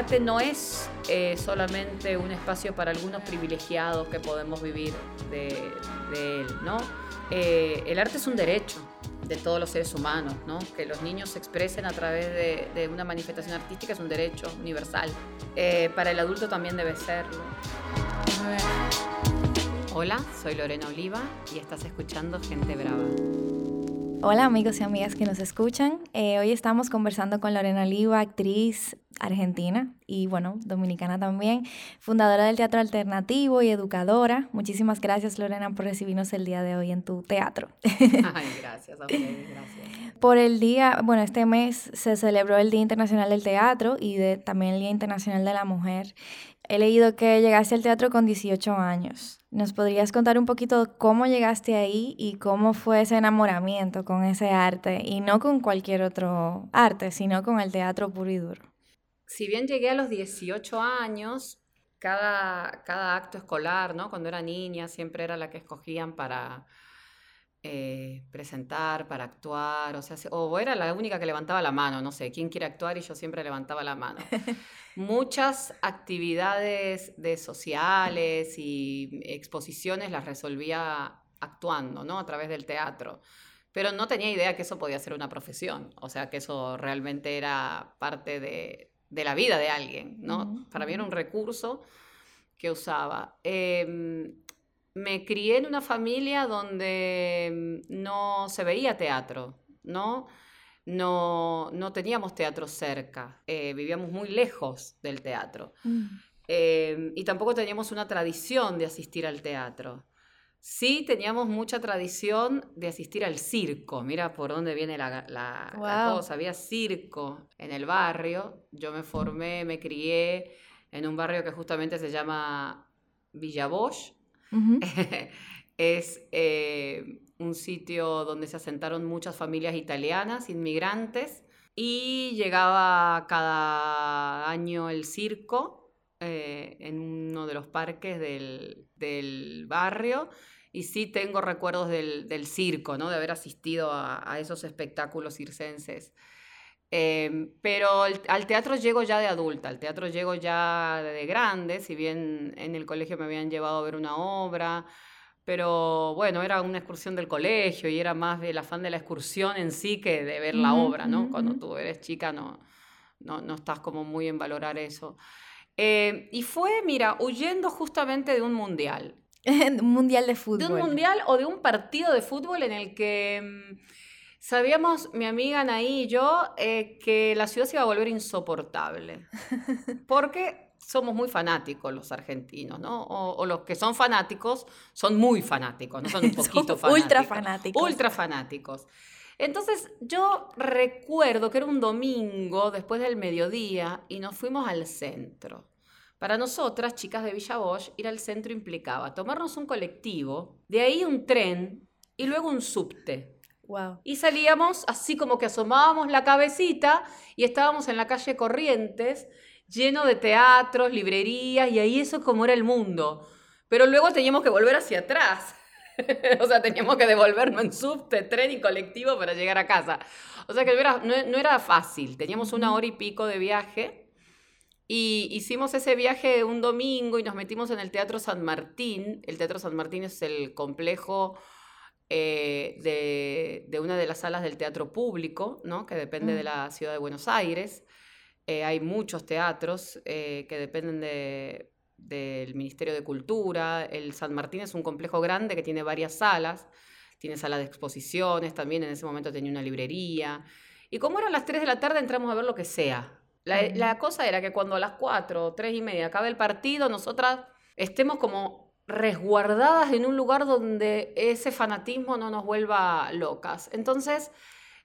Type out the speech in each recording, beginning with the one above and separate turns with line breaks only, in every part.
arte no es eh, solamente un espacio para algunos privilegiados que podemos vivir de, él, ¿no? Eh, el arte es un derecho de todos los seres humanos, ¿no? Que los niños se expresen a través de, una manifestación artística es un derecho universal. Eh, para el adulto también debe serlo. Hola, soy Lorena Oliva y estás escuchando Gente Brava.
Hola amigos y amigas que nos escuchan. Eh, hoy estamos conversando con Lorena Oliva, actriz argentina y bueno, dominicana también, fundadora del Teatro Alternativo y educadora. Muchísimas gracias Lorena por recibirnos el día de hoy en tu teatro.
Ay, gracias a ustedes, gracias.
Por el día, bueno, este mes se celebró el Día Internacional del Teatro y de, también el Día Internacional de la Mujer. He leído que llegaste al teatro con 18 años. ¿Nos podrías contar un poquito cómo llegaste ahí y cómo fue ese enamoramiento con ese arte y no con cualquier otro arte, sino con el teatro puro y duro?
Si bien llegué a los 18 años, cada, cada acto escolar, ¿no? Cuando era niña, siempre era la que escogían para, eh, presentar, para actuar, o sea, o era la única que levantaba la mano, no sé, quién quiere actuar y yo siempre levantaba la mano. Muchas actividades de sociales y exposiciones las resolvía actuando, ¿no? A través del teatro. Pero no tenía idea que eso podía ser una profesión, o sea, que eso realmente era parte de, la vida de alguien, ¿no? Para mí era un recurso que usaba. Em, me crié en una familia donde mm, no se veía teatro, ¿no? No, no teníamos teatro cerca, eh, vivíamos muy lejos del teatro. Mm. Em, y tampoco teníamos una tradición de asistir al teatro. Sí teníamos mucha tradición de asistir al circo. Mira por dónde viene la, la cosa. Había circo en el barrio. Yo me formé, me crié en un barrio que justamente se llama Villa Bosch, es eh, un sitio donde se asentaron muchas familias italianas, inmigrantes, y llegaba cada año el circo eh, en uno de los parques del, barrio. Y sí tengo recuerdos del, circo, ¿no? de haber asistido a esos espectáculos circenses. Em, pero al teatro llego ya de adulta, al teatro llego ya de grande, si bien en el colegio me habían llevado a ver una obra, pero bueno, era una excursión del colegio y era más del afán de la excursión en sí que de ver la obra, ¿no? Cuando tú eres chica no, no, no estás como muy en valorar eso. Eh, y fue, mira, huyendo justamente de un mundial.
un mundial de fútbol.
De un mundial o de un partido de fútbol en el que mm, Sabíamos, mi amiga Anaí y yo, eh, que la ciudad se iba a volver insoportable. Porque somos muy fanáticos los argentinos, ¿no? O, los que son fanáticos son muy fanáticos, no son un poquito fanáticos.
Ultra fanáticos.
Ultra fanáticos. Entonces yo recuerdo que era un domingo después del mediodía y nos fuimos al centro. Para nosotras, chicas de Villa Bosch, ir al centro implicaba tomarnos un colectivo, de ahí un tren y luego un subte. Y salíamos así como que asomábamos la cabecita y estábamos en la calle Corrientes, lleno de teatros, librerías, y ahí eso como era el mundo. Pero luego teníamos que volver hacia atrás. o sea, teníamos que devolvernos en subte, tren y colectivo para llegar a casa. O sea que no no era fácil. Teníamos una hora y pico de viaje. Y hicimos ese viaje un domingo y nos metimos en el Teatro San Martín. El Teatro San Martín es el complejo eh, de, una de las salas del teatro público, ¿no? que depende de mm. la ciudad de Buenos Aires. Eh, hay muchos teatros eh, que dependen del Ministerio de Cultura. El San Martín es un complejo grande que tiene varias salas. Tiene sala de exposiciones, también en ese momento tenía una librería. Y como eran las 3 de la tarde, entramos a ver lo que sea. La, la cosa era que cuando a las 4 o 3 y media acabe el partido, nosotras estemos como resguardadas en un lugar donde ese fanatismo no nos vuelva locas. Entonces,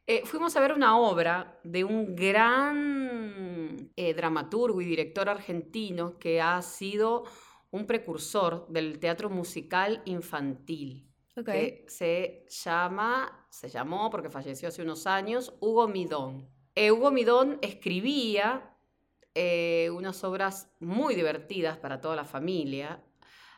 eh, fuimos a ver una obra de un gran eh, dramaturgo y director argentino que ha sido un precursor del teatro musical infantil. Que se llama, se llamó porque falleció hace unos años, Hugo Midón. Eh, Hugo Midón escribía unas obras muy divertidas para toda la familia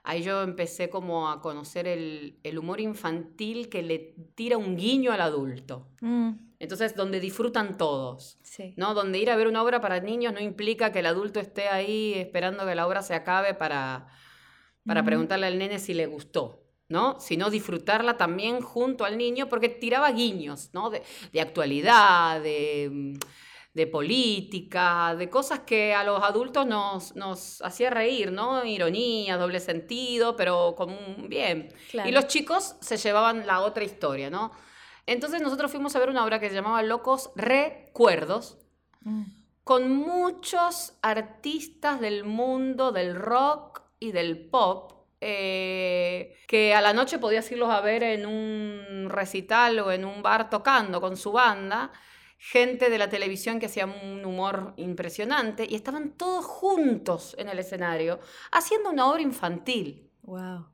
ahí yo empecé como a conocer el, humor infantil que le tira un guiño al adulto. Mm. Entonces, donde disfrutan todos,
Sí.
¿no? Donde ir a ver una obra para niños no implica que el adulto esté ahí esperando que la obra se acabe para, para preguntarle al nene si le gustó, ¿no? Sino disfrutarla también junto al niño, porque tiraba guiños, ¿no? De, de actualidad, de, de política, de cosas que a los adultos nos, nos hacía reír, ¿no? Ironía, doble sentido, pero con un bien.
Claro.
Y los chicos se llevaban la otra historia, ¿no? Entonces nosotros fuimos a ver una obra que se llamaba Locos Recuerdos,
Mm.
con muchos artistas del mundo del rock y del pop, eh, que a la noche podías irlos a ver en un recital o en un bar tocando con su banda, gente de la televisión que hacía un humor impresionante, y estaban todos juntos en el escenario, haciendo una obra infantil.
Wow.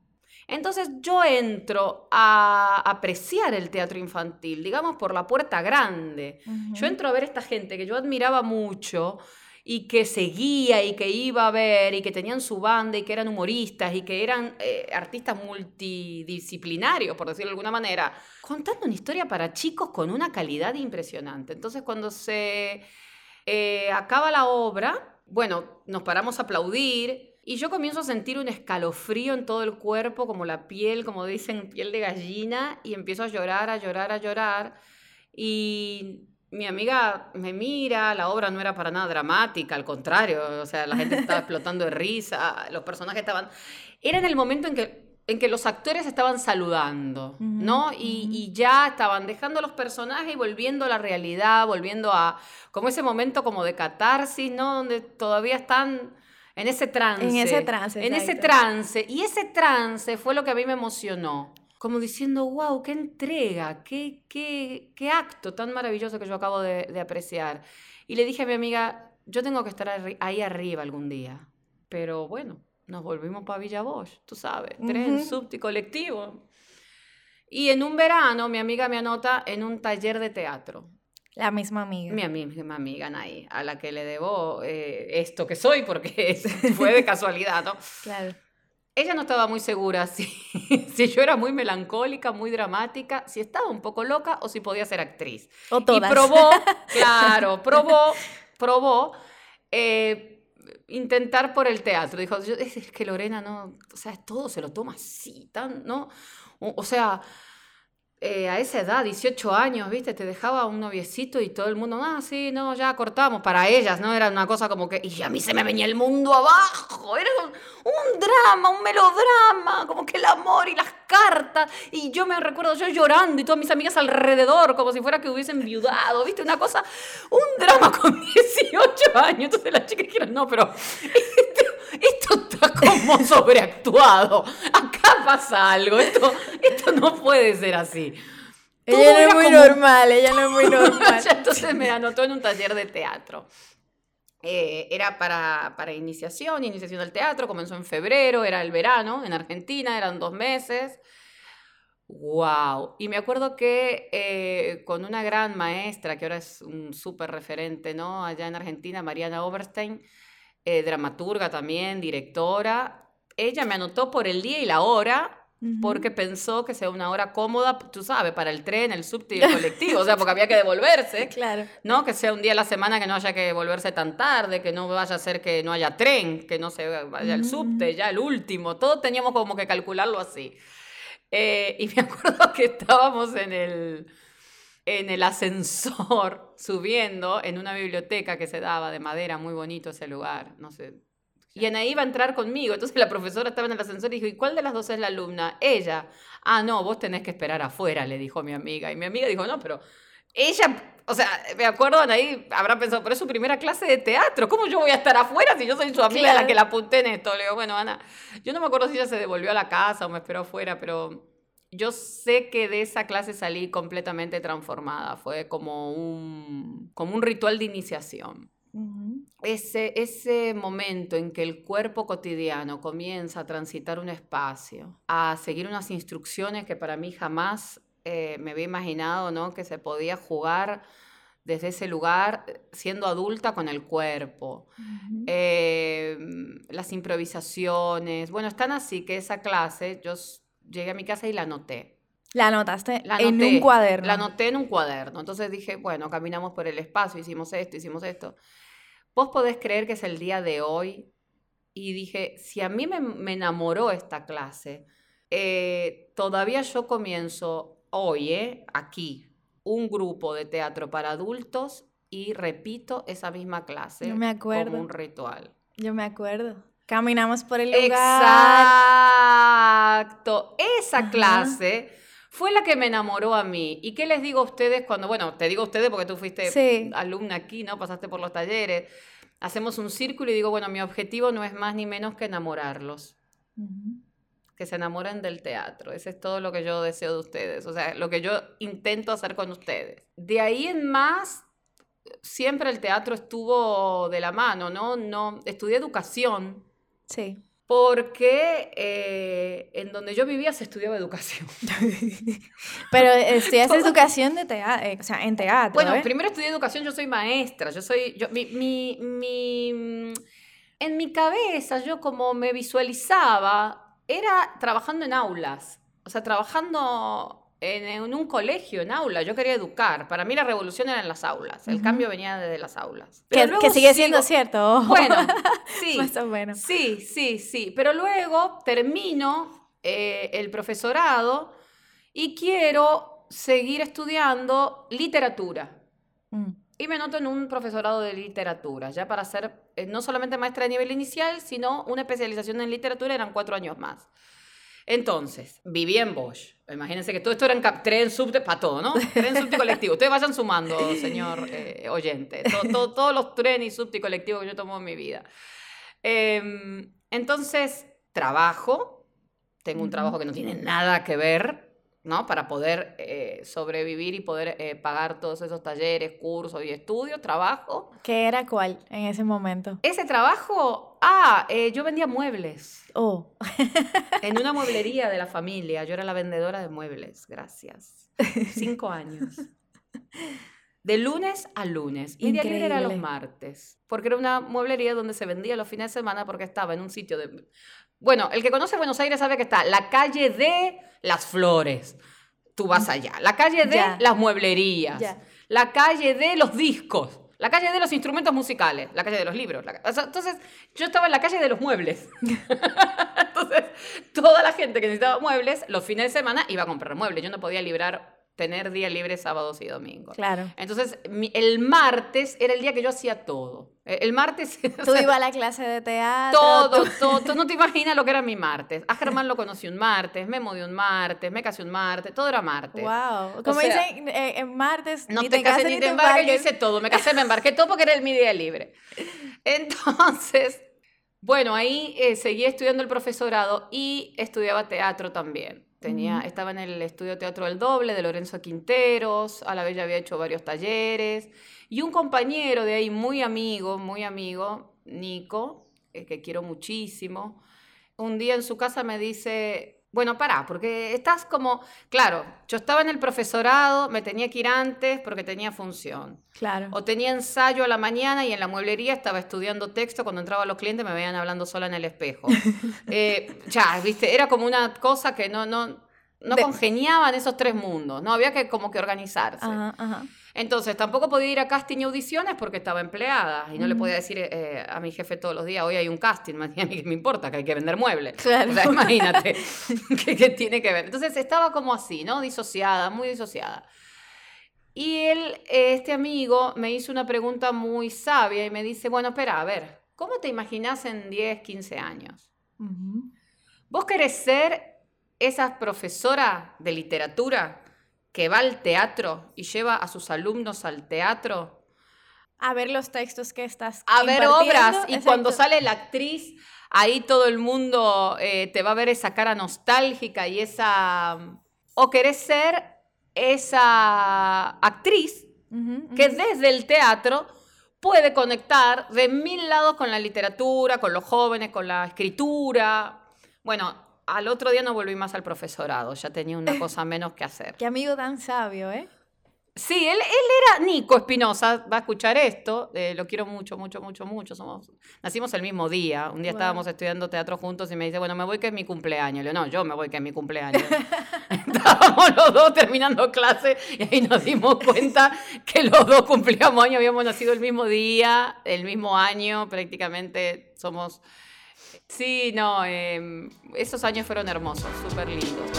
Entonces yo entro a apreciar el teatro infantil, digamos por la puerta grande. Yo entro a ver esta gente que yo admiraba mucho y que seguía y que iba a ver y que tenían su banda y que eran humoristas y que eran eh, artistas multidisciplinarios, por decirlo de alguna manera, contando una historia para chicos con una calidad impresionante. Entonces cuando se eh, acaba la obra, bueno, nos paramos a aplaudir y yo comienzo a sentir un escalofrío en todo el cuerpo, como la piel, como dicen, piel de gallina, y empiezo a llorar, a llorar, a llorar. Y mi amiga me mira, la obra no era para nada dramática, al contrario, o sea, la gente estaba explotando de risa, los personajes estaban... Era en el momento en que, en que los actores estaban saludando, ¿no? Y, y ya estaban dejando los personajes y volviendo a la realidad, volviendo a... como ese momento como de catarsis, ¿no? Donde todavía están en ese trance.
En ese trance,
En ese trance. Y ese trance fue lo que a mí me emocionó. Como diciendo, wow, qué entrega, qué, qué, qué acto tan maravilloso que yo acabo de, de apreciar. Y le dije a mi amiga, yo tengo que estar ahí arriba algún día. Pero bueno, nos volvimos para Villa Bosch, tú sabes, tren, subte y colectivo. Y en un verano mi amiga me anota en un taller de teatro.
La misma amiga.
Mi misma amiga Anaí, a la que le debo eh, esto que soy, porque fue de casualidad, ¿no?
Claro.
Ella no estaba muy segura si, si yo era muy melancólica, muy dramática, si estaba un poco loca o si podía ser actriz.
O todas.
Y probó, claro, probó, probó eh, intentar por el teatro. Dijo, yo- es, que Lorena no, o sea, todo se lo toma así, tan, ¿no? O, o sea, eh, a esa edad, 18 años, ¿viste? Te dejaba un noviecito y todo el mundo, ah, sí, no, ya cortamos. Para ellas, ¿no? Era una cosa como que, y a mí se me venía el mundo abajo. Era un, un drama, un melodrama, como que el amor y las cartas. Y yo me recuerdo yo llorando y todas mis amigas alrededor, como si fuera que hubiesen viudado, ¿viste? Una cosa, un drama con 18 años. Entonces las chicas dijeron, no, pero esto, está como sobreactuado. Acá pasa algo. Esto, esto no puede ser así.
Ella no
era
es muy normal, ella no es muy normal.
Entonces me anotó en un taller de teatro. Eh, era para, para iniciación, iniciación al teatro, comenzó en febrero, era el verano en Argentina, eran dos meses. ¡Wow! Y me acuerdo que eh, con una gran maestra, que ahora es un súper referente, ¿no? Allá en Argentina, Mariana Oberstein, eh, dramaturga también, directora, ella me anotó por el día y la hora Porque pensó que sea una hora cómoda, tú sabes, para el tren, el subte y el colectivo, o sea, porque había que devolverse,
Claro.
¿no? Que sea un día a la semana que no haya que devolverse tan tarde, que no vaya a ser que no haya tren, que no se vaya el subte, ya el último, todo teníamos como que calcularlo así. Eh, y me acuerdo que estábamos en el, en el ascensor subiendo en una biblioteca que se daba de madera, muy bonito ese lugar, no sé. Y Anaí iba a entrar conmigo, entonces la profesora estaba en el ascensor y dijo, ¿y cuál de las dos es la alumna? Ella. Ah, no, vos tenés que esperar afuera, le dijo mi amiga. Y mi amiga dijo, no, pero ella, o sea, me acuerdo, Anaí habrá pensado, pero es su primera clase de teatro, ¿cómo yo voy a estar afuera si yo soy su amiga la que la apunté en esto? Le digo, bueno, Ana, yo no me acuerdo si ella se devolvió a la casa o me esperó afuera, pero yo sé que de esa clase salí completamente transformada. Fue como un, como un ritual de iniciación. Ese, ese momento en que el cuerpo cotidiano comienza a transitar un espacio, a seguir unas instrucciones que para mí jamás eh, me había imaginado, ¿no? Que se podía jugar desde ese lugar eh, siendo adulta con el cuerpo. Eh, las improvisaciones. Bueno, están así que esa clase, yo llegué a mi casa y la anoté.
La anotaste
La
en un cuaderno.
La anoté en un cuaderno. Entonces dije, bueno, caminamos por el espacio, hicimos esto, hicimos esto. Vos podés creer que es el día de hoy. Y dije, si a mí me, me enamoró esta clase, eh, todavía yo comienzo hoy, eh, aquí, un grupo de teatro para adultos y repito esa misma clase
No me acuerdo.
como un ritual.
Yo me acuerdo. Caminamos por el lugar.
Exacto. Esa
Ajá.
clase fue la que me enamoró a mí. ¿Y qué les digo a ustedes cuando, bueno, te digo a ustedes porque tú fuiste
Sí.
alumna aquí, ¿no? Pasaste por los talleres. Hacemos un círculo y digo, bueno, mi objetivo no es más ni menos que enamorarlos. Que se enamoren del teatro. Ese es todo lo que yo deseo de ustedes. O sea, lo que yo intento hacer con ustedes. De ahí en más, siempre el teatro estuvo de la mano, ¿no? no estudié educación.
Sí.
Porque eh, en donde yo vivía se estudiaba educación.
Pero estudias educación de teatro, o sea, en teatro.
Bueno,
¿eh?
primero estudié educación, yo soy maestra, yo soy, yo, mi, mi, mi, mm, en mi cabeza yo como me visualizaba, era trabajando en aulas, o sea, trabajando en, en un colegio, en aula, yo quería educar, para mí la revolución era en las aulas, el
Ujú.
cambio venía desde las aulas.
que,
Pero
que sigue siendo
sigo-
cierto. ojo.
Bueno, sí.
Más o menos.
Sí, sí, sí. Pero luego termino eh, el profesorado y quiero seguir estudiando literatura.
Mm.
Y me noto en un profesorado de literatura, ya para ser eh, no solamente maestra de nivel inicial, sino una especialización en literatura, eran cuatro años más. Entonces, viví en Bosch. Imagínense que todo esto era en cap- tren, subte, para todo, ¿no? Tren, subte colectivo. Ustedes vayan sumando, señor eh, oyente. To- to- todos los trenes y subte y que yo tomo en mi vida. Em, entonces, trabajo. Tengo un trabajo que no tiene nada que ver, ¿no? Para poder eh, sobrevivir y poder eh, pagar todos esos talleres, cursos y estudios, trabajo.
¿Qué era cuál en ese momento?
Ese trabajo, ah, eh, yo vendía muebles
Oh,
en una mueblería de la familia. Yo era la vendedora de muebles, gracias. Cinco años. De lunes a lunes. Y de ayer era los martes. Porque era una mueblería donde se vendía los fines de semana porque estaba en un sitio de... Bueno, el que conoce Buenos Aires sabe que está la calle de las flores. Tú vas allá. La calle de
Ya.
las mueblerías.
Ya.
La calle de los discos. La calle de los instrumentos musicales. La calle de los libros. la entonces, yo estaba en la calle de los muebles. Entonces, toda la gente que necesitaba muebles, los fines de semana iba a comprar muebles. Yo no podía librar, tener día libre sábados y domingos.
claro.
Entonces, mi- el martes era el día que yo hacía todo. Eh, El martes... o
Tú
sea,
ibas a la clase de teatro.
todo,
tú-
todo, tú no te imaginas lo que era mi martes. A Germán lo conocí un martes, me mudé un martes, me casé un martes, todo era martes.
Wow. Como
sea,
dicen eh, en martes,
No
ni
te, cases ni te embarques, yo hice todo, me casé, me embarqué todo porque era el mi día libre. Entonces, bueno, ahí eh, seguí estudiando el profesorado y estudiaba teatro también. Tenía. Estaba en el estudio Teatro del Doble de Lorenzo Quinteros, a la vez ya había hecho varios talleres. Y un compañero de ahí, muy amigo, muy amigo, Nico, eh, que quiero muchísimo, un día en su casa me dice, bueno, pará, porque estás como, claro, yo estaba en el profesorado, me tenía que ir antes porque tenía función.
Claro.
O tenía ensayo a la mañana y en la mueblería estaba estudiando texto. Cuando entraba los clientes me veían hablando sola en el espejo. Eh, ya, viste, era como una cosa que no, no, no
De-
congeniaban esos tres mundos. No había que como que organizarse.
Ajá, ajá.
Entonces tampoco podía ir a casting y audiciones porque estaba empleada y no le podía decir eh, a mi jefe todos los días, hoy hay un casting, me decía, a mí me importa, que hay que vender muebles.
Claro.
O sea, imagínate, ¿qué, qué tiene que ver? Entonces estaba como así, ¿no? Disociada, muy disociada. Y él, eh, este amigo, me hizo una pregunta muy sabia y me dice, bueno, espera, a ver, ¿cómo te imaginas en 10, 15 años? ¿Vos querés ser esa profesora de literatura que va al teatro y lleva a sus alumnos al teatro
A ver los textos que estás
a ver obras y
exacto.
cuando sale la actriz, ahí todo el mundo eh, te va a ver esa cara nostálgica y esa... O querés ser esa actriz que desde el teatro puede conectar de mil lados con la literatura, con los jóvenes, con la escritura. Bueno, al otro día no volví más al profesorado, ya tenía una cosa menos que hacer.
Qué amigo tan sabio, ¿eh?
Sí, él, él era Nico Espinosa, va a escuchar esto, eh, lo quiero mucho, mucho, mucho, mucho. Somos, nacimos el mismo día, un día estábamos estudiando teatro juntos y me dice, bueno, me voy que es mi cumpleaños. Le digo, no, yo me voy que es mi cumpleaños. estábamos los dos terminando clase y ahí nos dimos cuenta que los dos cumplíamos años, habíamos nacido el mismo día, el mismo año, prácticamente somos... Sí, no, em, esos años fueron hermosos, súper lindos.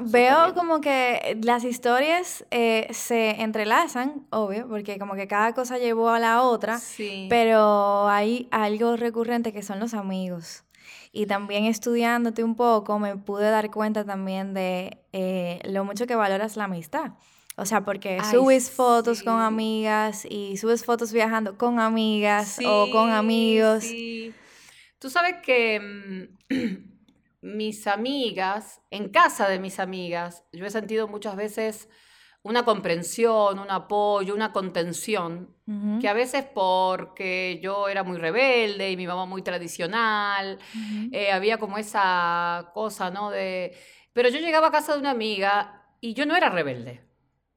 veo como que las historias eh, se entrelazan, obvio, porque como que cada cosa llevó a la otra, pero hay algo recurrente que son los amigos. Y también estudiándote un poco me pude dar cuenta también de eh, lo mucho que valoras la amistad. O sea, porque subes fotos con amigas y subes fotos viajando con amigas o con amigos.
Tú sabes que mm, mis amigas, en casa de mis amigas, yo he sentido muchas veces una comprensión, un apoyo, una contención, que a veces porque yo era muy rebelde y mi mamá muy tradicional, eh, había como esa cosa, ¿no? De... Pero yo llegaba a casa de una amiga y yo no era rebelde.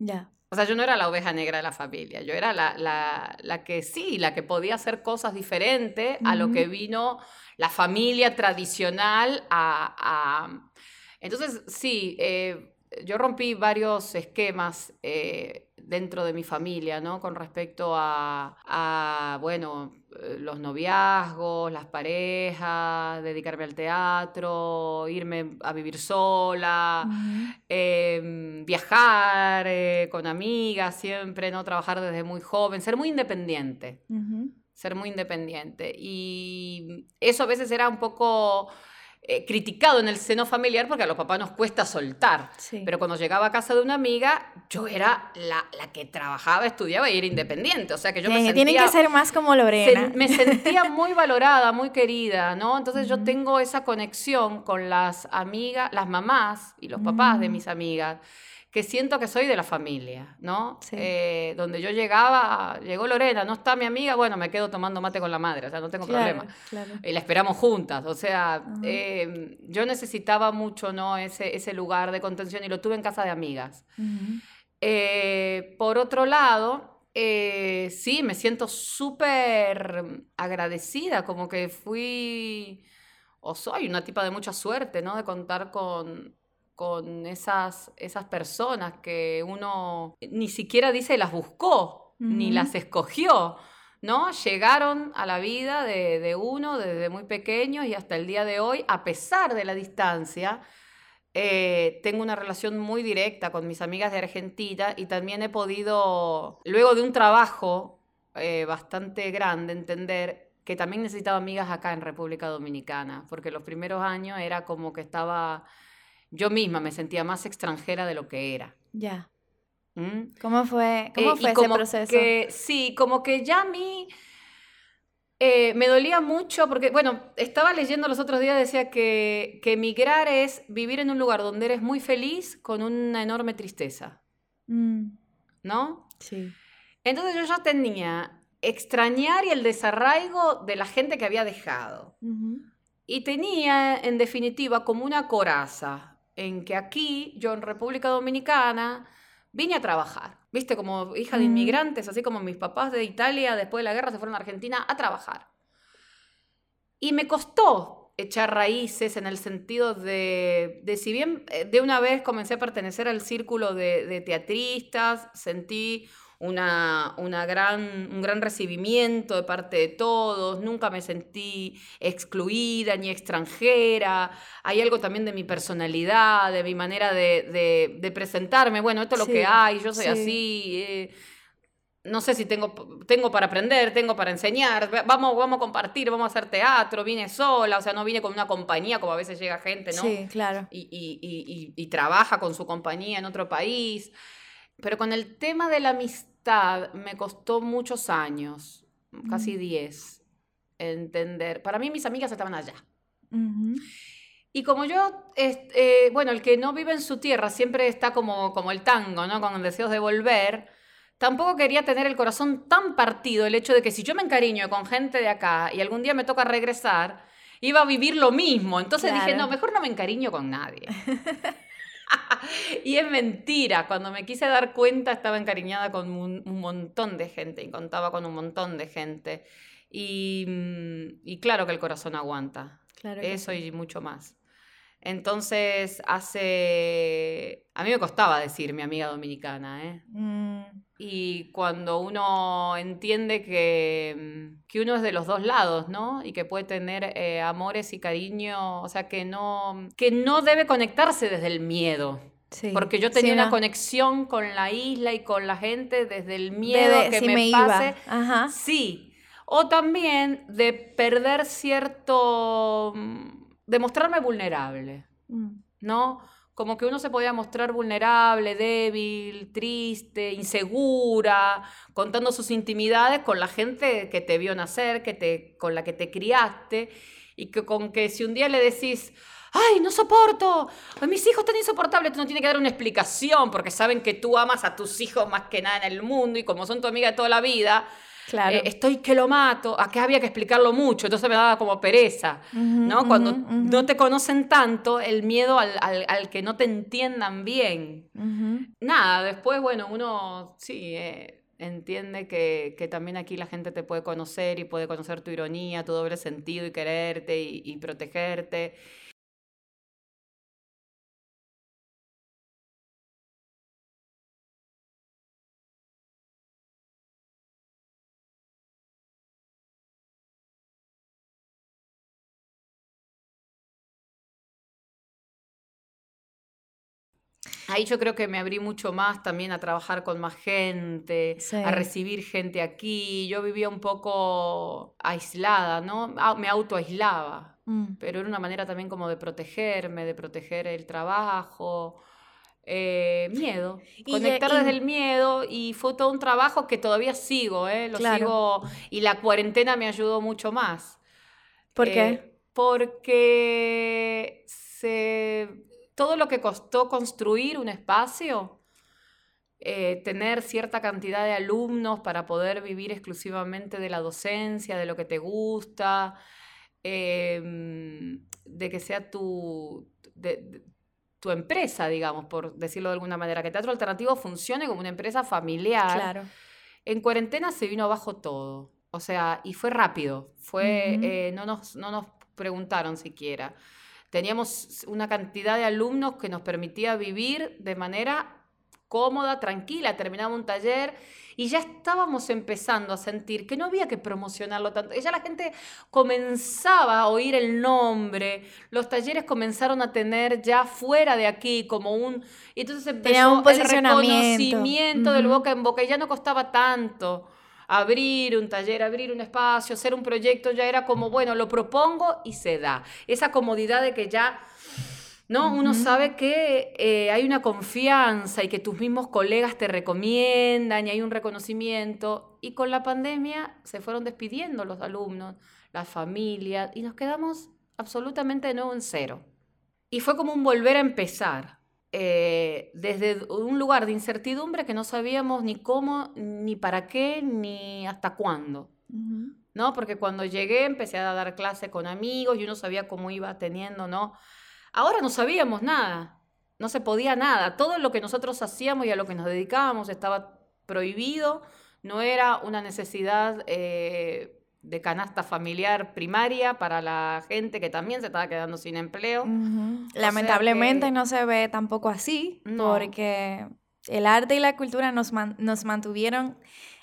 Ya.
O sea, yo no era la oveja negra de la familia, yo era la, la, que sí, la que podía hacer cosas diferentes a lo que vino la familia tradicional a... Entonces, sí, eh, yo rompí varios esquemas eh, dentro de mi familia, ¿no? Con respecto a, bueno, eh, los noviazgos, las parejas, dedicarme al teatro, irme a vivir sola, em, viajar con amigas siempre, ¿no? Trabajar desde muy joven, ser muy independiente ser muy independiente. Y eso a veces era un poco eh, criticado en el seno familiar porque a los papás nos cuesta soltar. Pero cuando llegaba a casa de una amiga, yo era la, que trabajaba, estudiaba y era independiente. O sea que yo me sentía...
Tienen que ser más como Lorena.
me sentía muy valorada, muy querida, ¿no? Entonces yo tengo esa conexión con las amigas, las mamás y los papás de mm. mis amigas que siento que soy de la familia, ¿no? Eh, donde yo llegaba, llegó Lorena, no está mi amiga, bueno, me quedo tomando mate con la madre, o sea, no tengo problema. Y la esperamos juntas, o sea, em, yo necesitaba mucho, ¿no? Ese, ese lugar de contención y lo tuve en casa de amigas. Eh, por otro lado, eh, sí, me siento súper agradecida, como que fui, o soy una tipa de mucha suerte, ¿no? De contar con con esas, esas personas que uno ni siquiera dice las buscó, ni las escogió, ¿no? Llegaron a la vida de, uno desde muy pequeño y hasta el día de hoy, a pesar de la distancia. Eh, tengo una relación muy directa con mis amigas de Argentina y también he podido, luego de un trabajo eh, bastante grande, entender que también necesitaba amigas acá en República Dominicana, porque los primeros años era como que estaba yo misma me sentía más extranjera de lo que era.
Ya. ¿Mm? ¿Cómo fue, cómo
eh,
fue ese proceso?
sí, como que ya a mí eh, me dolía mucho, porque, bueno, estaba leyendo los otros días, decía que, que emigrar es vivir en un lugar donde eres muy feliz con una enorme tristeza. Mm. ¿No?
Sí.
Entonces yo ya tenía extrañar y el desarraigo de la gente que había dejado. Y tenía, en definitiva, como una coraza en que aquí, yo en República Dominicana, vine a trabajar, viste, como hija de inmigrantes, así como mis papás de Italia después de la guerra se fueron a Argentina a trabajar. Y me costó echar raíces en el sentido de, de si bien eh, de una vez comencé a pertenecer al círculo de, de teatristas, sentí una, una gran, un gran recibimiento de parte de todos, nunca me sentí excluida ni extranjera, hay algo también de mi personalidad, de mi manera de, de, presentarme, bueno, esto es lo que hay, yo soy así. Eh, no sé si tengo, tengo para aprender, tengo para enseñar, vamos, vamos a compartir, vamos a hacer teatro, vine sola, o sea, no vine con una compañía como a veces llega gente, ¿no?
Sí, claro.
Y, y, y, y trabaja con su compañía en otro país. Pero con el tema de la amistad, me costó muchos años, casi 10, entender. Para mí mis amigas estaban allá. Y como yo, eh, bueno, el que no vive en su tierra siempre está como, como el tango, ¿no? Con deseos de volver. Tampoco quería tener el corazón tan partido el hecho de que si yo me encariño con gente de acá y algún día me toca regresar, iba a vivir lo mismo. Entonces dije, no, mejor no me encariño con nadie. y es mentira. Cuando me quise dar cuenta estaba encariñada con un, montón de gente y contaba con un montón de gente. Y, mm, claro que el corazón aguanta. Claro Eso y mucho más. Entonces, hace... A mí me costaba decir mi amiga dominicana, ¿eh?
Mm,
Y cuando uno entiende que, mm, que uno es de los dos lados, ¿no? Y que puede tener eh, amores y cariño, o sea, que no, que no debe conectarse desde el miedo.
sí.
Porque yo
Sí,
tenía una conexión con la isla y con la gente desde el miedo
de-
que
si
me,
me
pase.
iba. Ajá.
Sí. O también de perder cierto... mm, de mostrarme vulnerable.
Mm,
¿no? Como que uno se podía mostrar vulnerable, débil, triste, insegura, contando sus intimidades con la gente que te vio nacer, que te, con la que te criaste, y que con que si un día le decís, ¡ay, no soporto! Mis hijos están insoportables, tú no tienes que dar una explicación, porque saben que tú amas a tus hijos más que nada en el mundo, y como son tu amiga de toda la vida,
Claro.
eh, estoy que lo mato, acá había que explicarlo mucho, entonces me daba como pereza.
Ujú,
¿no? Cuando
ujú, ujú,
no te conocen tanto, el miedo al, al- al que no te entiendan bien. Nada, después, bueno, uno sí eh, entiende que, que también aquí la gente te puede conocer y puede conocer tu ironía, tu doble sentido y quererte y, y protegerte. Ahí yo creo que me abrí mucho más también a trabajar con más gente,
Sí.
a recibir gente aquí. Yo vivía un poco aislada, ¿no? Ah, Me autoaislaba,
Mm,
pero era una manera también como de protegerme, de proteger el trabajo. eh, miedo,
Y
conectar
y-
desde el miedo y fue todo un trabajo que todavía sigo, ¿eh? Lo
Claro.
sigo y la cuarentena me ayudó mucho más.
¿Por
Eh,
qué?
Porque se, todo lo que costó construir un espacio, eh, tener cierta cantidad de alumnos para poder vivir exclusivamente de la docencia, de lo que te gusta, em, de que sea tu, de- de- tu empresa, digamos, por decirlo de alguna manera, que Teatro Alternativo funcione como una empresa familiar.
Claro.
En cuarentena se vino abajo todo. O sea, y fue rápido. Fue, eh, no, nos, no nos preguntaron siquiera. Teníamos una cantidad de alumnos que nos permitía vivir de manera cómoda, tranquila. Terminaba un taller y ya estábamos empezando a sentir que no había que promocionarlo tanto. Ya la gente comenzaba a oír el nombre, los talleres comenzaron a tener ya fuera de aquí como un... y Entonces empezó
Tenía un
el reconocimiento del boca en boca y ya no costaba tanto abrir un taller, abrir un espacio, hacer un proyecto, ya era como, bueno, lo propongo y se da. Esa comodidad de que ya, ¿no? Uno sabe que eh, hay una confianza y que tus mismos colegas te recomiendan y hay un reconocimiento. Y con la pandemia se fueron despidiendo los alumnos, las familias, y nos quedamos absolutamente de nuevo en cero. Y fue como un volver a empezar. Eh, desde un lugar de incertidumbre que no sabíamos ni cómo, ni para qué, ni hasta cuándo. ¿no? Porque cuando llegué empecé a dar clase con amigos y uno sabía cómo iba teniendo, ¿no? Ahora no sabíamos nada, no se podía nada. Todo lo que nosotros hacíamos y a lo que nos dedicábamos estaba prohibido, no era una necesidad eh, de canasta familiar primaria para la gente que también se estaba quedando sin empleo.
Ujú.
sea
Lamentablemente
que-
no se ve tampoco así,
No.
porque el arte y la cultura nos, man- nos mantuvieron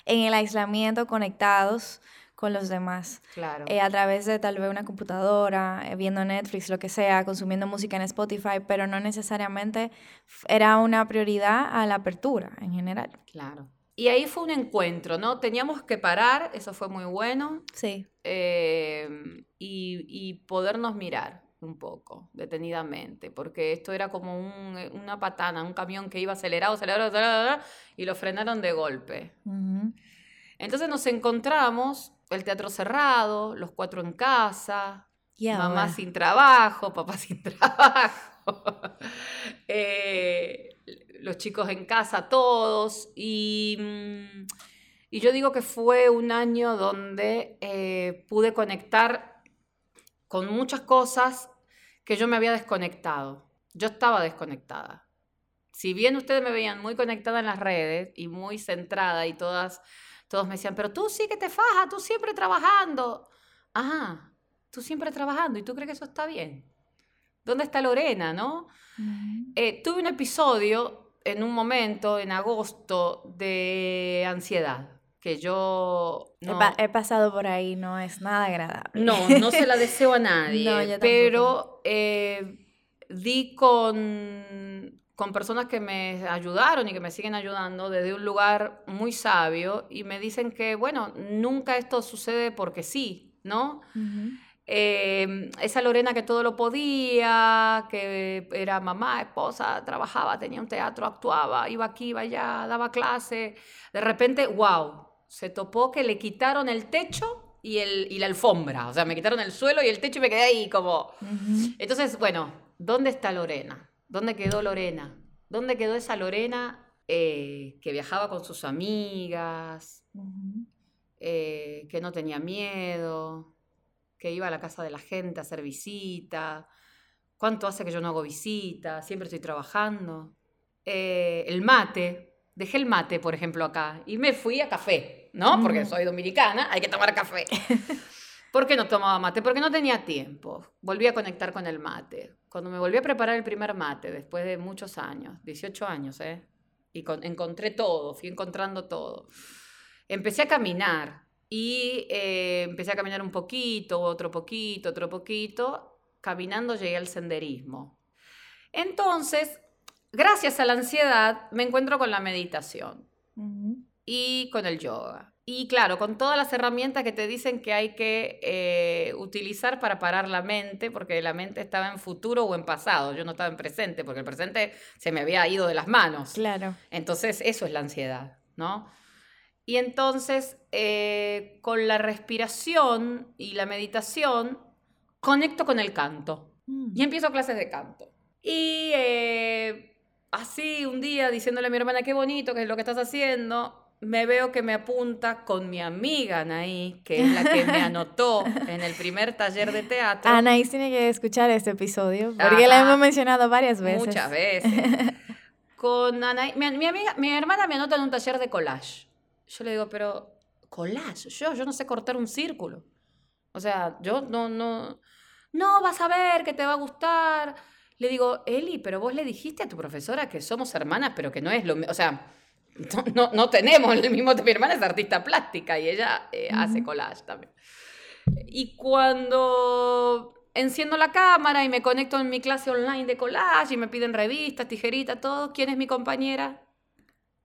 en el aislamiento conectados con los demás,
Claro.
eh, a través de tal vez una computadora, eh, viendo Netflix, lo que sea, consumiendo música en Spotify, pero no necesariamente era una prioridad a la apertura en general.
Claro. Y ahí fue un encuentro, ¿no? Teníamos que parar, eso fue muy bueno,
Sí.
eh, y, y podernos mirar un poco detenidamente, porque esto era como un- eh, una patana, un camión que iba acelerado, acelerado, acelerado, y lo frenaron de golpe. Entonces nos encontramos, el teatro cerrado, los cuatro en casa, mamá sin trabajo, papá sin trabajo, eh, los chicos en casa todos, y, mm, y yo digo que fue un año donde eh, pude conectar con muchas cosas que yo me había desconectado. Yo estaba desconectada. Si bien ustedes me veían muy conectada en las redes y muy centrada y todas, todos me decían, pero tú sí que te fajas, tú siempre trabajando. Ajá, tú siempre trabajando y tú crees que eso está bien. ¿Dónde está Lorena, no? Eh, tuve un episodio en un momento, en agosto, de ansiedad que yo...
He, pasado por ahí, no es nada agradable.
No, no se la deseo a nadie, pero eh, di con, con personas que me ayudaron y que me siguen ayudando desde un lugar muy sabio y me dicen que, bueno, nunca esto sucede porque sí, ¿no? Em, esa Lorena que todo lo podía, que era mamá, esposa, trabajaba, tenía un teatro, actuaba, iba aquí, iba allá, daba clase, de repente, wow, se topó que le quitaron el techo y, el, y la alfombra. O sea, me quitaron el suelo y el techo y me quedé ahí como... Entonces, bueno, ¿dónde está Lorena? ¿Dónde quedó Lorena? ¿Dónde quedó esa Lorena eh, que viajaba con sus amigas, eh, que no tenía miedo, que iba a la casa de la gente a hacer visita? ¿Cuánto hace que yo no hago visita? Siempre estoy trabajando. Eh, el mate, dejé el mate, por ejemplo, acá y me fui a café. ¿no? Porque soy dominicana, hay que tomar café. ¿Por qué no tomaba mate? Porque no tenía tiempo. Volví a conectar con el mate. Cuando me volví a preparar el primer mate, después de muchos años, 18 años, ¿eh? Y encontré todo, fui encontrando todo. Empecé a caminar y eh, empecé a caminar un poquito, otro poquito, otro poquito. Caminando llegué al senderismo. Entonces, gracias a la ansiedad, me encuentro con la meditación y con el yoga. Y claro, con todas las herramientas que te dicen que hay que eh, utilizar para parar la mente, porque la mente estaba en futuro o en pasado, yo no estaba en presente, porque el presente se me había ido de las manos.
Claro.
Entonces, eso es la ansiedad, ¿no? Y entonces, eh, con la respiración y la meditación, conecto con el canto. Mm. Y empiezo clases de canto. Y eh, así un día diciéndole a mi hermana, qué bonito que es lo que estás haciendo, me veo que me apunta con mi amiga Anaí, que es la que me anotó en el primer taller de teatro.
Anaí tiene que escuchar este episodio, porque la hemos mencionado varias veces.
Muchas veces. Con Anaí, mi, amiga, mi hermana me anota en un taller de collage. Yo le digo, pero collage, yo, yo no sé cortar un círculo. O sea, yo no, no, no, vas a ver que te va a gustar. Le digo, Eli, pero vos le dijiste a tu profesora que somos hermanas, pero que no es lo mismo. O sea, no, no, tenemos el mismo, mi hermana es artista plástica y ella eh, hace collage también. Y cuando enciendo la cámara y me conecto en mi clase online de collage y me piden revistas, tijeritas, todo, ¿quién es mi compañera?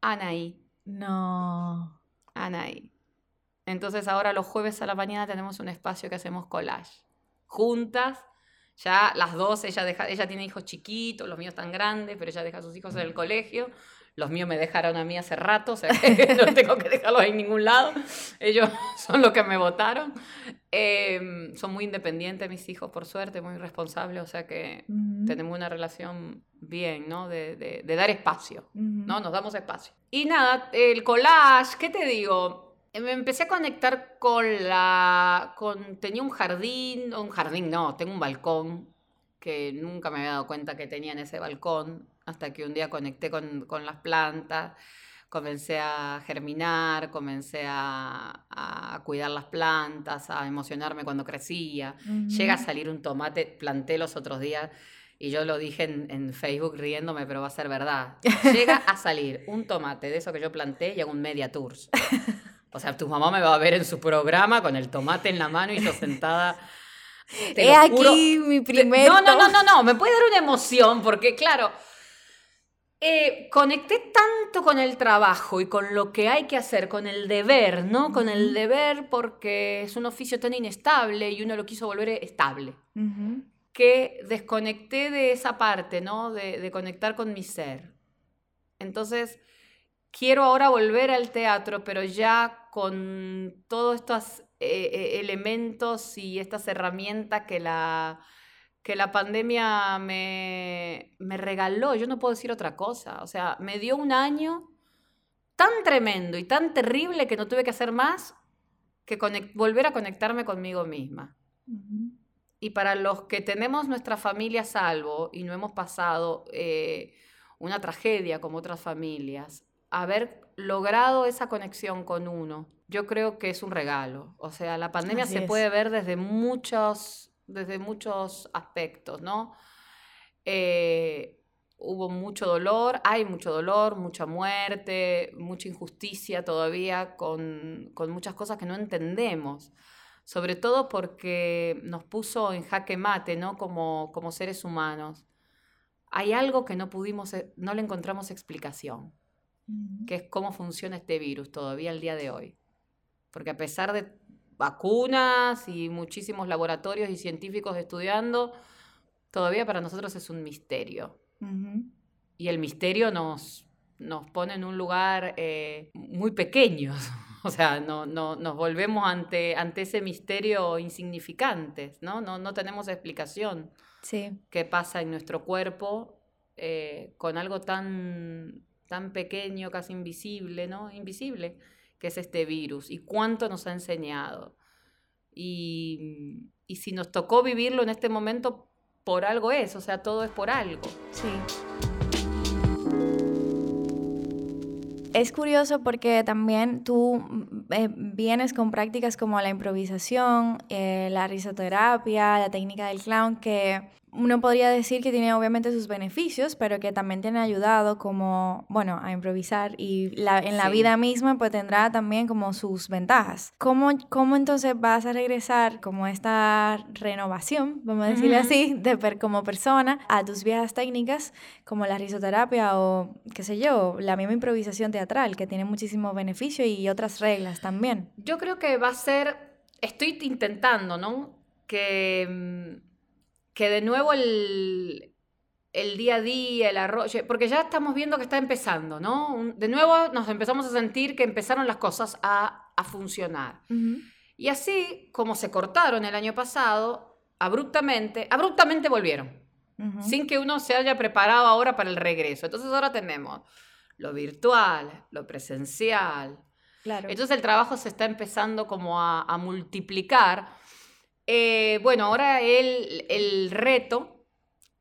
Anaí.
No.
Anaí. Entonces ahora los jueves a la mañana tenemos un espacio que hacemos collage. Juntas, ya las dos, ella, deja, ella tiene hijos chiquitos, los míos están grandes, pero ella deja a sus hijos en el colegio. Los míos me dejaron a mí hace rato, o sea no tengo que dejarlos en ningún lado. Ellos son los que me votaron. Em, son muy independientes mis hijos, por suerte, muy responsables, o sea que tenemos una relación bien, ¿no? De, de, dar espacio, ¿no? Nos damos espacio. Y nada, el collage, ¿qué te digo? Me empecé a conectar con la... Con, tenía un jardín, un jardín no, tengo un balcón que nunca me había dado cuenta que tenía en ese balcón hasta que un día conecté con, las plantas, comencé a germinar, comencé a, cuidar las plantas, a emocionarme cuando crecía. Llega a salir un tomate, planté los otros días y yo lo dije en, Facebook riéndome, pero va a ser verdad. Llega a salir un tomate de eso que yo planté y hago un media tours. O sea, tu mamá me va a ver en su programa con el tomate en la mano y yo sentada.
He aquí mi primer.
No, no, no, no, no, me puede dar una emoción porque, claro, eh, conecté tanto con el trabajo y con lo que hay que hacer, con el deber, ¿no? Con el deber porque es un oficio tan inestable y uno lo quiso volver estable, que desconecté de esa parte, ¿no? De, conectar con mi ser. Entonces, quiero ahora volver al teatro, pero ya con todos estos eh, eh, elementos y estas herramientas que la que la pandemia me, regaló, yo no puedo decir otra cosa, o sea, me dio un año tan tremendo y tan terrible que no tuve que hacer más que volver a conectarme conmigo misma. Y para los que tenemos nuestra familia a salvo y no hemos pasado eh, una tragedia como otras familias, haber logrado esa conexión con uno, yo creo que es un regalo. O sea, la pandemia se puede ver desde muchos desde muchos aspectos, ¿no? eh, hubo mucho dolor, hay mucho dolor, mucha muerte, mucha injusticia todavía con, con muchas cosas que no entendemos sobre todo porque nos puso en jaque mate, ¿no? Como, como seres humanos. Hay algo que no pudimos, e, no le encontramos explicación, que es cómo funciona este virus todavía el día de hoy. Porque a pesar de vacunas y muchísimos laboratorios y científicos estudiando, todavía para nosotros es un misterio. Y el misterio nos, nos pone en un lugar eh, muy pequeño. O sea, no, no, nos volvemos ante, ante ese misterio insignificantes, ¿no? No, no tenemos explicación.
Sí.
¿Qué pasa en nuestro cuerpo eh, con algo tan, tan pequeño, casi invisible, ¿no? Invisible, que es este virus. Y cuánto nos ha enseñado. Y, y si nos tocó vivirlo en este momento, por algo es, o sea, todo es por algo.
Sí. es curioso porque también tú mm, eh, vienes con prácticas como la improvisación, eh, la risoterapia, la técnica del clown, que uno podría decir que tiene obviamente sus beneficios, pero que también tiene ayudado como, bueno, a improvisar y la, en la vida misma pues tendrá también como sus ventajas. ¿Cómo, ¿Cómo entonces vas a regresar como esta renovación, vamos a decirle así, de per, como persona a tus viejas técnicas como la risoterapia o qué sé yo, la misma improvisación teatral que tiene muchísimos beneficios y otras reglas también?
Yo creo que va a ser, estoy intentando, ¿no? Que mm, que de nuevo el, día a día, el arroyo, porque ya estamos viendo que está empezando, ¿no? De nuevo nos empezamos a sentir que empezaron las cosas a, funcionar. Y así, como se cortaron el año pasado, abruptamente, abruptamente volvieron, sin que uno se haya preparado ahora para el regreso. Entonces ahora tenemos lo virtual, lo presencial.
Claro.
Entonces el trabajo se está empezando como a, a multiplicar eh, bueno, ahora el, el reto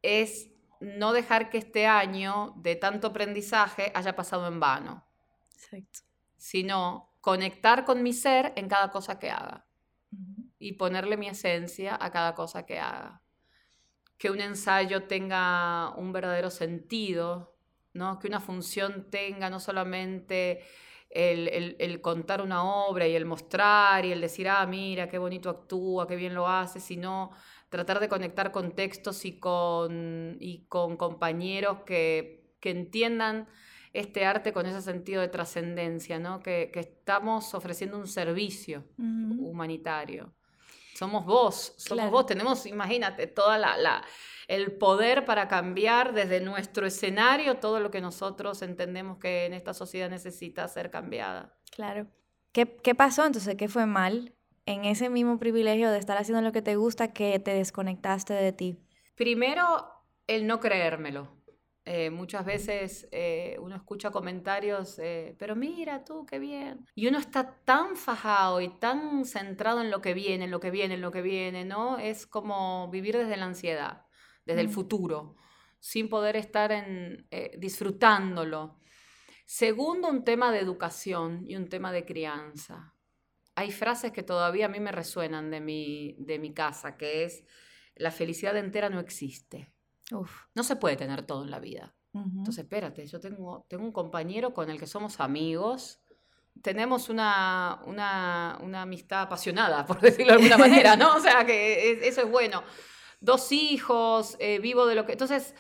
es no dejar que este año de tanto aprendizaje haya pasado en vano.
Exacto.
Sino conectar con mi ser en cada cosa que haga. Y ponerle mi esencia a cada cosa que haga. Que un ensayo tenga un verdadero sentido, ¿no? Que una función tenga no solamente el, contar una obra y el mostrar y el decir, ah, mira, qué bonito actúa, qué bien lo hace, sino tratar de conectar con textos y con, y con compañeros que, entiendan este arte con ese sentido de trascendencia, ¿no? Que, estamos ofreciendo un servicio humanitario. Somos vos, somos vos, tenemos, imagínate, toda la, la el poder para cambiar desde nuestro escenario todo lo que nosotros entendemos que en esta sociedad necesita ser cambiada.
Claro. ¿Qué, qué pasó entonces? ¿Qué fue mal en ese mismo privilegio de estar haciendo lo que te gusta que te desconectaste de ti?
Primero, el no creérmelo. Eh, muchas veces eh, uno escucha comentarios, eh, pero mira tú, qué bien. Y uno está tan fajado y tan centrado en lo que viene, en lo que viene, en lo que viene, ¿no? Es como vivir desde la ansiedad desde el futuro, sin poder estar en, eh, disfrutándolo. Segundo, un tema de educación y un tema de crianza. Hay frases que todavía a mí me resuenan de mi, de mi casa, que es, la felicidad entera no existe. No se puede tener todo en la vida. Entonces, espérate, yo tengo, tengo un compañero con el que somos amigos, tenemos una, una, una amistad apasionada, por decirlo de alguna manera, ¿no? O sea, que eso es bueno dos hijos, eh, vivo de lo que... Entonces,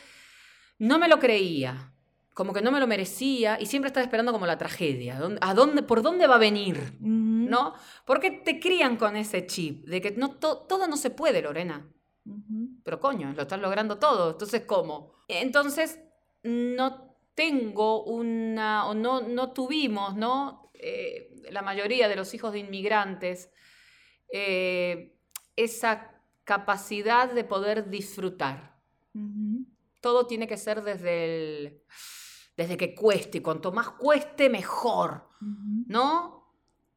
no me lo creía, como que no me lo merecía y siempre estaba esperando como la tragedia, ¿a dónde, ¿por dónde va a venir? ¿No? Porque te crían con ese chip de que no, todo no se puede, Lorena. Pero coño, lo estás logrando todo, entonces ¿cómo? Entonces, no tengo una, o no, no tuvimos, ¿no? Eh, la mayoría de los hijos de inmigrantes, eh, esa capacidad de poder disfrutar. Todo tiene que ser desde el, desde que cueste, y cuanto más cueste, mejor, ¿no?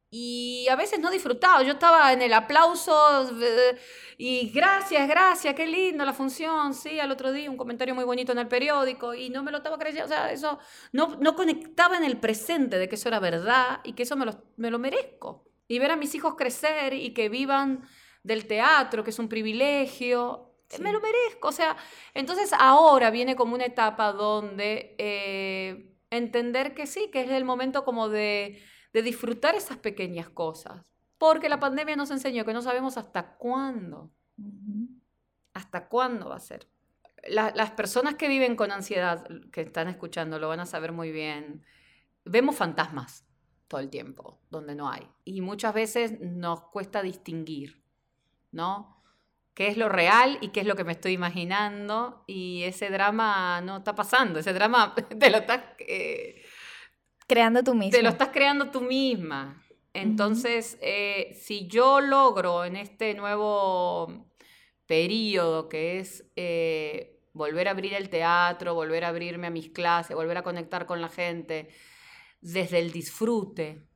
Y a veces no disfrutaba, yo estaba en el aplauso eh, y gracias, gracias, qué lindo la función, sí, al otro día un comentario muy bonito en el periódico y no me lo estaba creyendo, o sea, eso no, no conectaba en el presente de que eso era verdad y que eso me lo, me lo merezco. Y ver a mis hijos crecer y que vivan del teatro, que es un privilegio, me lo merezco. O sea, entonces ahora viene como una etapa donde eh, entender que sí, que es el momento como de, de disfrutar esas pequeñas cosas. Porque la pandemia nos enseñó que no sabemos hasta cuándo. ¿Hasta cuándo va a ser? las personas que viven con ansiedad, que están escuchando, lo van a saber muy bien. Vemos fantasmas todo el tiempo, donde no hay. Y muchas veces nos cuesta distinguir, ¿no? qué es lo real y qué es lo que me estoy imaginando. Y ese drama no está pasando, ese drama te lo estás... Eh,
creando tú misma.
Te lo estás creando tú misma. Entonces, eh, si yo logro en este nuevo periodo que es eh, volver a abrir el teatro, volver a abrirme a mis clases, volver a conectar con la gente, desde el disfrute,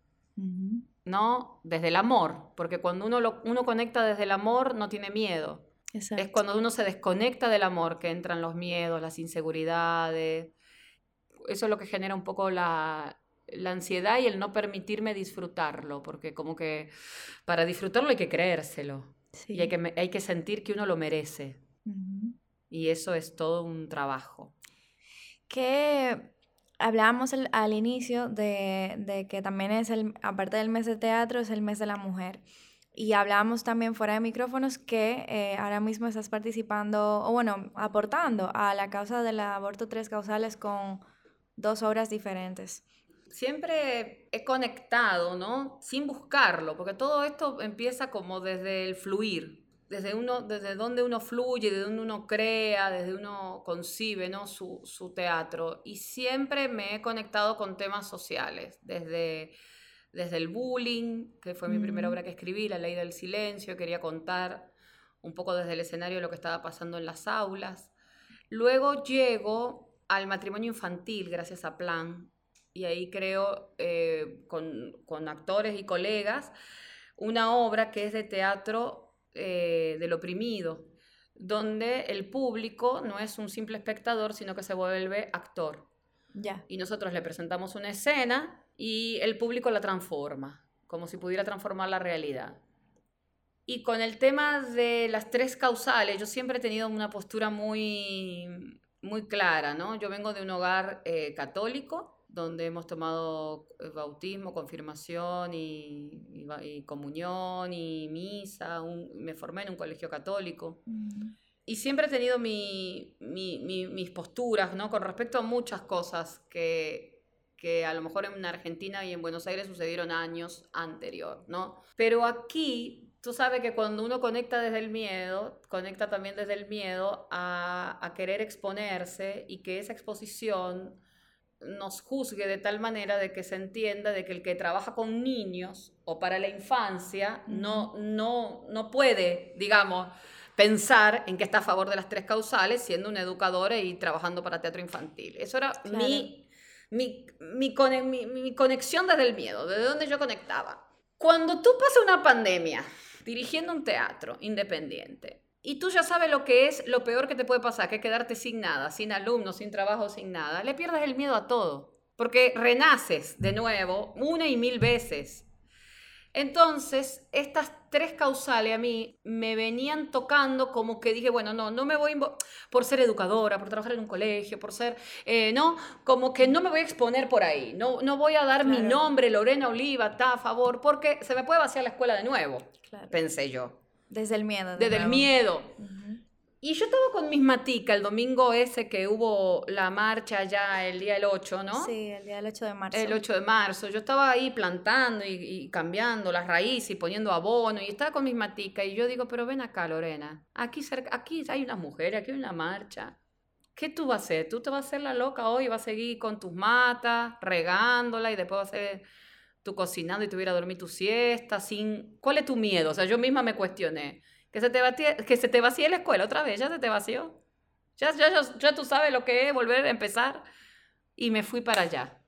¿no? Desde el amor, porque cuando uno, lo, uno conecta desde el amor no tiene miedo. Es cuando uno se desconecta del amor que entran los miedos, las inseguridades. Eso es lo que genera un poco la, la ansiedad y el no permitirme disfrutarlo, porque como que para disfrutarlo hay que creérselo. Y hay que, hay que sentir que uno lo merece. Y eso es todo un trabajo.
Que hablábamos al inicio de, que también es el, aparte del mes de teatro, es el mes de la mujer. Y hablábamos también fuera de micrófonos que eh, ahora mismo estás participando, o bueno, aportando a la causa del aborto tres causales con dos obras diferentes.
Siempre he conectado, ¿no? Sin buscarlo, porque todo esto empieza como desde el fluir, desde, uno, desde donde uno fluye, desde donde uno crea, desde uno concibe ¿no? su, su teatro. Y siempre me he conectado con temas sociales, desde, desde el bullying, que fue mi primera obra que escribí, La ley del silencio, quería contar un poco desde el escenario lo que estaba pasando en las aulas. Luego llego al matrimonio infantil gracias a Plan, y ahí creo eh, con, con actores y colegas una obra que es de teatro eh, del oprimido, donde el público no es un simple espectador, sino que se vuelve actor.
Ya.
Y nosotros le presentamos una escena y el público la transforma, como si pudiera transformar la realidad. Y con el tema de las tres causales, yo siempre he tenido una postura muy, muy clara, ¿no? Yo vengo de un hogar eh, católico, donde hemos tomado eh, bautismo, confirmación y, comunión y misa. me formé en un colegio católico. Mm. Y siempre he tenido mi, mis posturas ¿no? con respecto a muchas cosas que, que a lo mejor en Argentina y en Buenos Aires sucedieron años anterior, ¿no? Pero aquí tú sabes que cuando uno conecta desde el miedo, conecta también desde el miedo a, a, querer exponerse y que esa exposición nos juzgue de tal manera de que se entienda de que el que trabaja con niños o para la infancia no, no, no puede, digamos, pensar en que está a favor de las tres causales siendo una educadora y trabajando para teatro infantil. Eso era mi, mi, mi, mi, conexión desde el miedo, desde donde yo conectaba. Cuando tú pasas una pandemia dirigiendo un teatro independiente, y tú ya sabes lo que es lo peor que te puede pasar, que es quedarte sin nada, sin alumnos, sin trabajo, sin nada. Le pierdes el miedo a todo, porque renaces de nuevo una y mil veces. Entonces, estas tres causales a mí me venían tocando como que dije, bueno, no, no me voy por ser educadora, por trabajar en un colegio, por ser, eh, no, como que no me voy a exponer por ahí, no, no voy a dar mi nombre, Lorena Oliva, está a favor, porque se me puede vaciar la escuela de nuevo, pensé yo.
Desde el miedo.
Desde el miedo. Y yo estaba con mis matica el domingo ese que hubo la marcha ya el día del 8, ¿no?
Sí, el día del 8 de marzo.
El 8 de marzo. Yo estaba ahí plantando y, cambiando las raíces y poniendo abono y estaba con mis matica y yo digo, pero ven acá, Lorena, aquí, cerca, aquí hay una mujer, aquí hay una marcha. ¿Qué tú vas a hacer? ¿Tú te vas a hacer la loca hoy? ¿Vas a seguir con tus matas, regándola y después vas a hacer tú cocinando y tuviera a dormir tu siesta, sin... ¿Cuál es tu miedo? O sea, yo misma me cuestioné. Que se te, vacíe, que se te vacíe la escuela otra vez, ya se te vació. Ya, ya, ya, tú sabes lo que es volver a empezar. Y me fui para allá,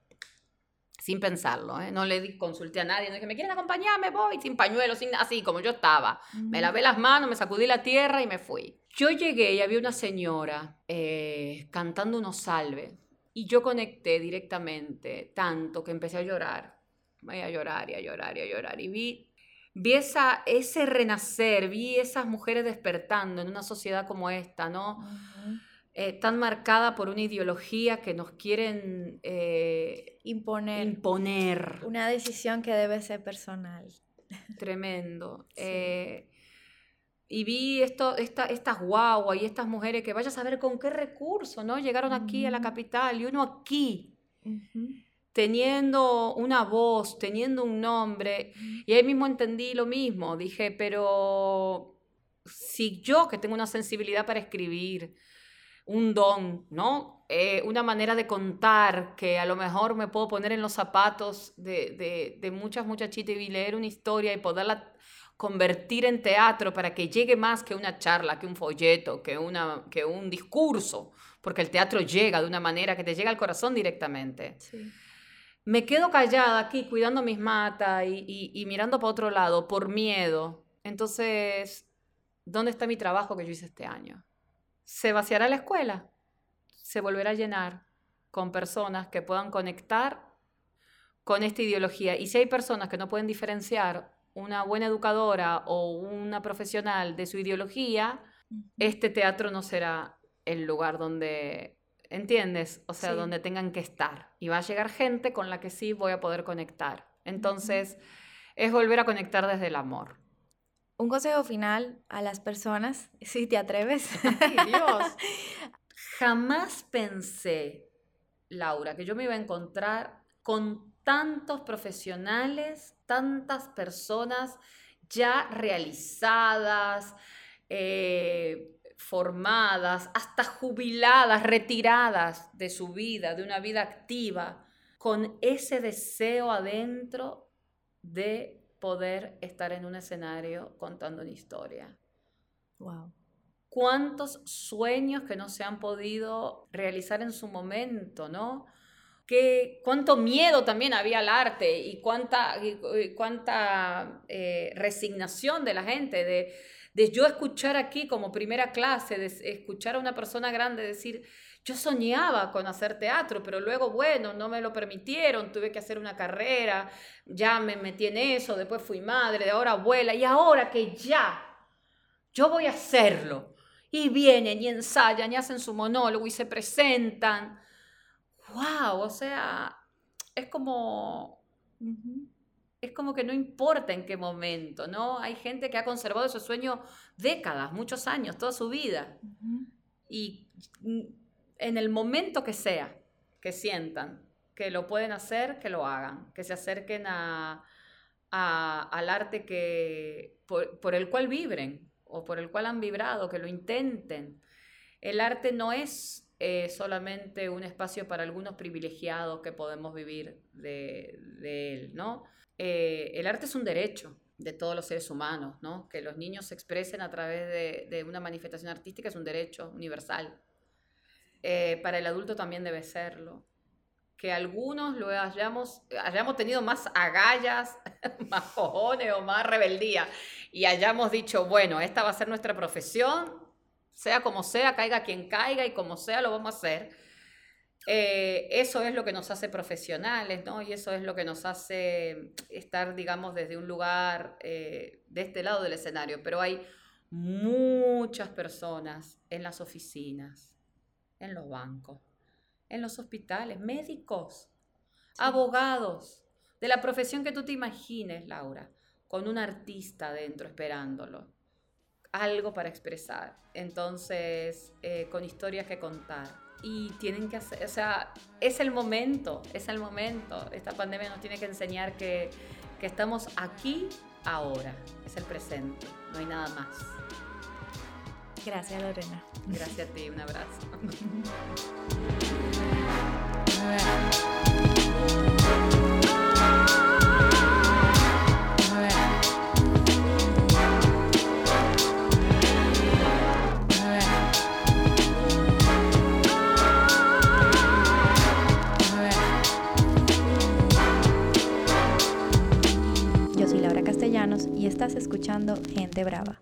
sin pensarlo. ¿eh? No le di, consulté a nadie, no dije, ¿me quieren acompañar? Me voy, sin pañuelo, sin así, como yo estaba. Me lavé las manos, me sacudí la tierra y me fui. Yo llegué y había una señora eh, cantando unos salves. Y yo conecté directamente, tanto que empecé a llorar voy a llorar y a llorar y a llorar. Y vi, vi esa, ese renacer, vi esas mujeres despertando en una sociedad como esta, ¿no? Eh, tan marcada por una ideología que nos quieren eh,
imponer.
imponer.
Una decisión que debe ser personal.
Tremendo. Eh, y vi esto, esta, estas guaguas y estas mujeres que vaya a saber con qué recurso, ¿no? Llegaron aquí a la capital y uno aquí, teniendo una voz, teniendo un nombre. Y ahí mismo entendí lo mismo. Dije, pero si yo que tengo una sensibilidad para escribir, un don, ¿no? Eh, una manera de contar que a lo mejor me puedo poner en los zapatos de, de, muchas muchachitas y leer una historia y poderla convertir en teatro para que llegue más que una charla, que un folleto, que, una, que un discurso, porque el teatro llega de una manera que te llega al corazón directamente. Me quedo callada aquí cuidando mis matas y, y mirando para otro lado por miedo. Entonces, ¿dónde está mi trabajo que yo hice este año? se vaciará la escuela, se volverá a llenar con personas que puedan conectar con esta ideología. Y si hay personas que no pueden diferenciar una buena educadora o una profesional de su ideología, este teatro no será el lugar donde, ¿entiendes? O sea, donde tengan que estar. Y va a llegar gente con la que sí voy a poder conectar. Entonces, es volver a conectar desde el amor.
Un consejo final a las personas, si te atreves.
Dios. Jamás pensé, Laura, que yo me iba a encontrar con tantos profesionales, tantas personas ya realizadas, eh, formadas, hasta jubiladas, retiradas de su vida, de una vida activa, con ese deseo adentro de poder estar en un escenario contando una historia.
Wow.
¿Cuántos sueños que no se han podido realizar en su momento, no? ¿Qué, cuánto miedo también había al arte y cuánta, cuánta eh, resignación de la gente, de, de yo escuchar aquí como primera clase, de escuchar a una persona grande decir, yo soñaba con hacer teatro, pero luego, bueno, no me lo permitieron, tuve que hacer una carrera, ya me metí en eso, después fui madre, de ahora abuela, y ahora que ya, yo voy a hacerlo. Y vienen y ensayan y hacen su monólogo y se presentan. ¡Wow! O sea, es como... Es como que no importa en qué momento, ¿no? Hay gente que ha conservado ese sueño décadas, muchos años, toda su vida. Y en el momento que sea, que sientan que lo pueden hacer, que lo hagan, que se acerquen a, al arte que, por, el cual vibren o por el cual han vibrado, que lo intenten. El arte no es eh, solamente un espacio para algunos privilegiados que podemos vivir de, él, ¿no? Eh, el arte es un derecho de todos los seres humanos, ¿no? Que los niños se expresen a través de, una manifestación artística es un derecho universal. Eh, para el adulto también debe serlo. Que algunos lo hayamos, hayamos tenido más agallas, más cojones o más rebeldía y hayamos dicho, bueno, esta va a ser nuestra profesión, sea como sea, caiga quien caiga y como sea lo vamos a hacer. Eh, eso es lo que nos hace profesionales, ¿no? Y eso es lo que nos hace estar, digamos, desde un lugar eh, de este lado del escenario. Pero hay muchas personas en las oficinas, en los bancos, en los hospitales, médicos, abogados, de la profesión que tú te imagines, Laura, con un artista dentro esperándolo, algo para expresar, entonces eh, con historias que contar. Y tienen que hacer, o sea, es el momento, es el momento. Esta pandemia nos tiene que enseñar que, que estamos aquí ahora, es el presente, no hay nada más.
Gracias, Lorena.
Gracias a ti, un abrazo.
estás escuchando Gente Brava.